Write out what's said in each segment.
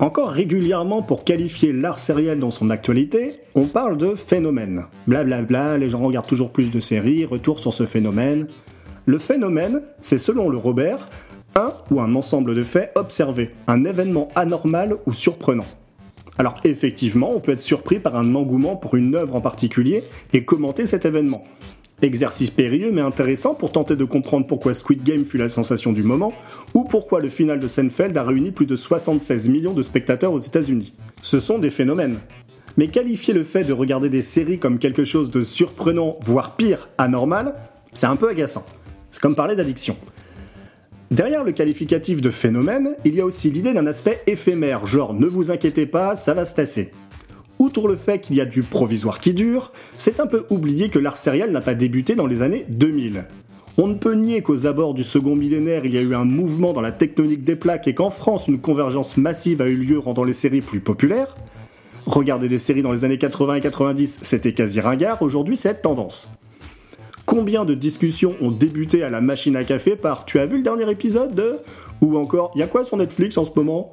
Encore régulièrement, pour qualifier l'art sériel dans son actualité, on parle de phénomène. Blablabla, bla bla, les gens regardent toujours plus de séries, retour sur ce phénomène. Le phénomène, c'est selon le Robert, un ou un ensemble de faits observés, un événement anormal ou surprenant. Alors effectivement, on peut être surpris par un engouement pour une œuvre en particulier et commenter cet événement. Exercice périlleux mais intéressant pour tenter de comprendre pourquoi Squid Game fut la sensation du moment, ou pourquoi le final de Seinfeld a réuni plus de 76 millions de spectateurs aux États-Unis. Ce sont des phénomènes. Mais qualifier le fait de regarder des séries comme quelque chose de surprenant, voire pire, anormal, c'est un peu agaçant. C'est comme parler d'addiction. Derrière le qualificatif de phénomène, il y a aussi l'idée d'un aspect éphémère, genre ne vous inquiétez pas, ça va se tasser. Outre le fait qu'il y a du provisoire qui dure, c'est un peu oublié que l'art sérial n'a pas débuté dans les années 2000. On ne peut nier qu'aux abords du second millénaire, il y a eu un mouvement dans la tectonique des plaques et qu'en France, une convergence massive a eu lieu rendant les séries plus populaires. Regarder des séries dans les années 80 et 90, c'était quasi ringard, aujourd'hui c'est tendance. Combien de discussions ont débuté à la machine à café par Tu as vu le dernier épisode de Ou encore Y a quoi sur Netflix en ce moment?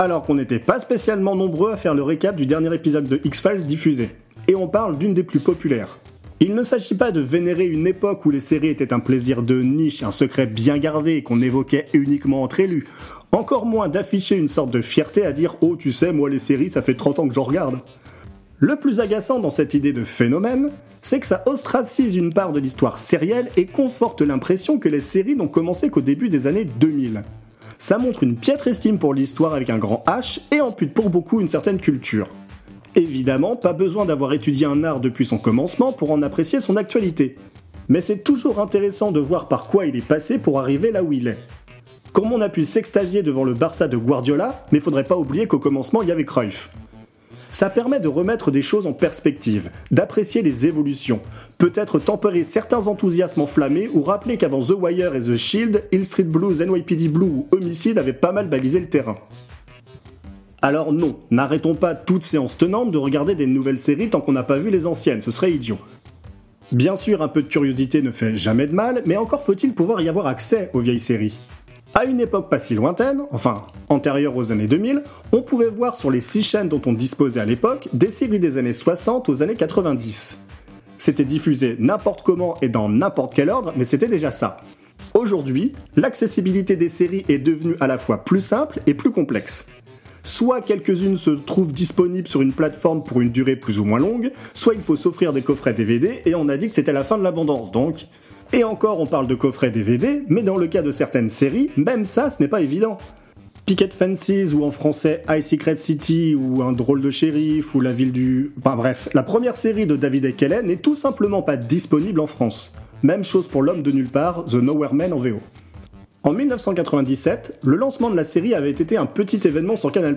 Alors qu'on n'était pas spécialement nombreux à faire le récap du dernier épisode de X-Files diffusé. Et on parle d'une des plus populaires. Il ne s'agit pas de vénérer une époque où les séries étaient un plaisir de niche, un secret bien gardé qu'on évoquait uniquement entre élus. Encore moins d'afficher une sorte de fierté à dire Oh, tu sais, moi les séries, ça fait 30 ans que j'en regarde. Le plus agaçant dans cette idée de phénomène, c'est que ça ostracise une part de l'histoire sérielle et conforte l'impression que les séries n'ont commencé qu'au début des années 2000. Ça montre une piètre estime pour l'histoire avec un grand H et ampute pour beaucoup une certaine culture. Évidemment, pas besoin d'avoir étudié un art depuis son commencement pour en apprécier son actualité. Mais c'est toujours intéressant de voir par quoi il est passé pour arriver là où il est. Comme on a pu s'extasier devant le Barça de Guardiola, mais faudrait pas oublier qu'au commencement il y avait Cruyff. Ça permet de remettre des choses en perspective, d'apprécier les évolutions, peut-être tempérer certains enthousiasmes enflammés ou rappeler qu'avant The Wire et The Shield, Hill Street Blues, NYPD Blue ou Homicide avaient pas mal balisé le terrain. Alors non, n'arrêtons pas toute séance tenante de regarder des nouvelles séries tant qu'on n'a pas vu les anciennes, ce serait idiot. Bien sûr, un peu de curiosité ne fait jamais de mal, mais encore faut-il pouvoir y avoir accès aux vieilles séries. À une époque pas si lointaine, enfin antérieure aux années 2000, on pouvait voir sur les six chaînes dont on disposait à l'époque des séries des années 60 aux années 90. C'était diffusé n'importe comment et dans n'importe quel ordre, mais c'était déjà ça. Aujourd'hui, l'accessibilité des séries est devenue à la fois plus simple et plus complexe. Soit quelques-unes se trouvent disponibles sur une plateforme pour une durée plus ou moins longue, soit il faut s'offrir des coffrets DVD et on a dit que c'était la fin de l'abondance donc. Et encore, on parle de coffrets DVD, mais dans le cas de certaines séries, même ça, ce n'est pas évident. Picket Fences, ou en français High Secret City, ou Un drôle de shérif, ou La ville du. Enfin bref, la première série de David et Kellen n'est tout simplement pas disponible en France. Même chose pour L'homme de nulle part, The Nowhere Man en VO. En 1997, le lancement de la série avait été un petit événement sur Canal+.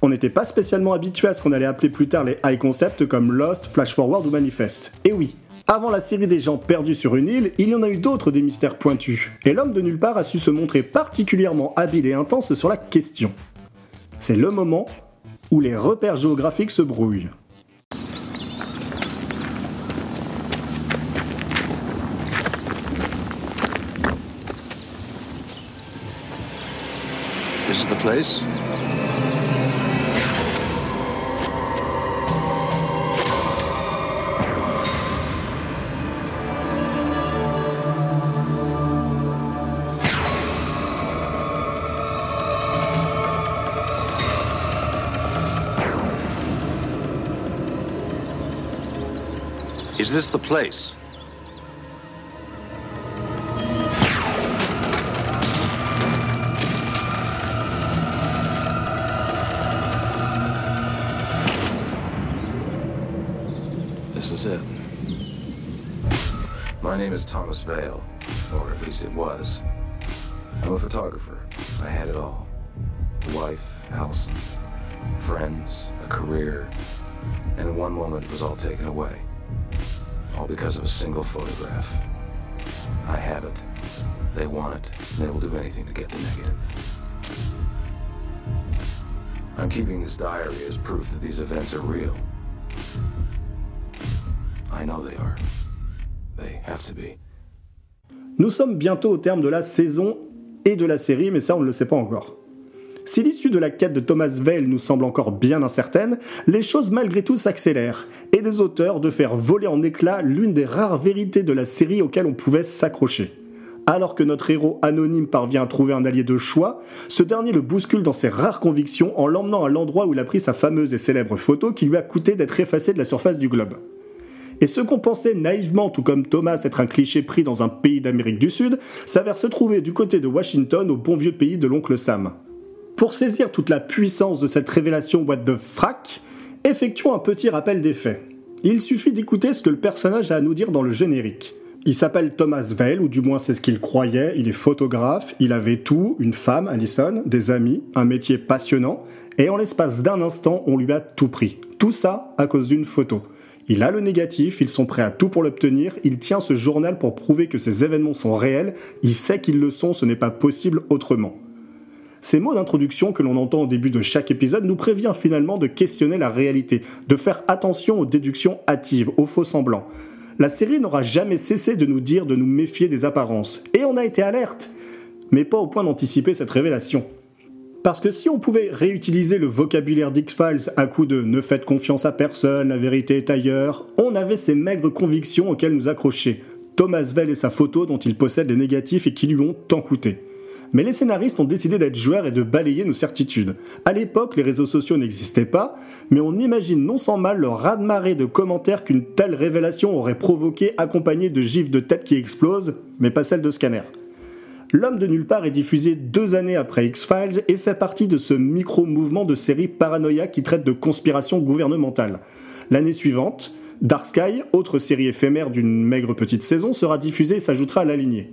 On n'était pas spécialement habitué à ce qu'on allait appeler plus tard les high concepts comme Lost, Flash Forward ou Manifest. Et oui, avant la série des gens perdus sur une île, il y en a eu d'autres des mystères pointus, et l'homme de nulle part a su se montrer particulièrement habile et intense sur la question. C'est le moment où les repères géographiques se brouillent. The? Is this the place? This is it. My name is Thomas Vale, or at least it was. I'm a photographer. I had it all. A wife, Allison, friends, a career, and in one moment it was all taken away. All because of a single photograph. I have it. They want it, they will do anything to get the negative. I'm keeping this diary as proof that these events are real. I know they are. They have to be. Nous sommes bientôt au terme de la saison et de la série, mais ça on ne le sait pas encore. Si l'issue de la quête de Thomas Vale nous semble encore bien incertaine, les choses malgré tout s'accélèrent, et les auteurs de faire voler en éclats l'une des rares vérités de la série auxquelles on pouvait s'accrocher. Alors que notre héros anonyme parvient à trouver un allié de choix, ce dernier le bouscule dans ses rares convictions en l'emmenant à l'endroit où il a pris sa fameuse et célèbre photo qui lui a coûté d'être effacée de la surface du globe. Et ce qu'on pensait naïvement, tout comme Thomas, être un cliché pris dans un pays d'Amérique du Sud, s'avère se trouver du côté de Washington au bon vieux pays de l'oncle Sam. Pour saisir toute la puissance de cette révélation what the frac, effectuons un petit rappel des faits. Il suffit d'écouter ce que le personnage a à nous dire dans le générique. Il s'appelle Thomas Vale, ou du moins c'est ce qu'il croyait, il est photographe, il avait tout, une femme, Allison, des amis, un métier passionnant, et en l'espace d'un instant, on lui a tout pris. Tout ça à cause d'une photo. Il a le négatif, ils sont prêts à tout pour l'obtenir, il tient ce journal pour prouver que ces événements sont réels, il sait qu'ils le sont, ce n'est pas possible autrement. Ces mots d'introduction que l'on entend au début de chaque épisode nous prévient finalement de questionner la réalité, de faire attention aux déductions hâtives, aux faux semblants. La série n'aura jamais cessé de nous dire de nous méfier des apparences, et on a été alerte, mais pas au point d'anticiper cette révélation. Parce que si on pouvait réutiliser le vocabulaire d'X-Files à coup de ne faites confiance à personne, la vérité est ailleurs, on avait ces maigres convictions auxquelles nous accrocher. Thomas Vell et sa photo dont il possède des négatifs et qui lui ont tant coûté. Mais les scénaristes ont décidé d'être joueurs et de balayer nos certitudes. À l'époque, les réseaux sociaux n'existaient pas, mais on imagine non sans mal le raz-de-marée de commentaires qu'une telle révélation aurait provoqué accompagnée de gifs de tête qui explosent, mais pas celles de scanner. L'homme de nulle part est diffusé deux années après X-Files et fait partie de ce micro-mouvement de série paranoïa qui traite de conspiration gouvernementale. L'année suivante, Dark Sky, autre série éphémère d'une maigre petite saison, sera diffusée et s'ajoutera à la lignée.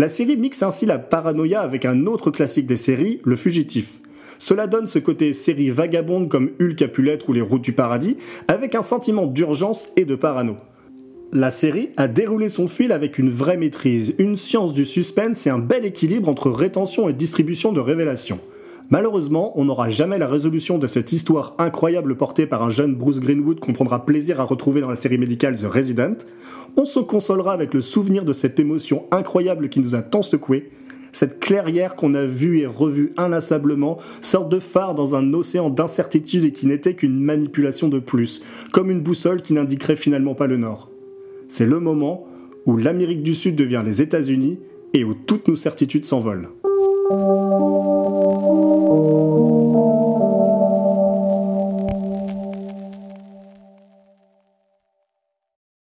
La série mixe ainsi la paranoïa avec un autre classique des séries, Le Fugitif. Cela donne ce côté série vagabonde comme Hulk a pu ou Les Routes du Paradis, avec un sentiment d'urgence et de parano. La série a déroulé son fil avec une vraie maîtrise, une science du suspense et un bel équilibre entre rétention et distribution de révélations. Malheureusement, on n'aura jamais la résolution de cette histoire incroyable portée par un jeune Bruce Greenwood qu'on prendra plaisir à retrouver dans la série médicale The Resident. On se consolera avec le souvenir de cette émotion incroyable qui nous a tant secoué, cette clairière qu'on a vue et revue inlassablement, sorte de phare dans un océan d'incertitude et qui n'était qu'une manipulation de plus, comme une boussole qui n'indiquerait finalement pas le nord. C'est le moment où l'Amérique du Sud devient les États-Unis et où toutes nos certitudes s'envolent.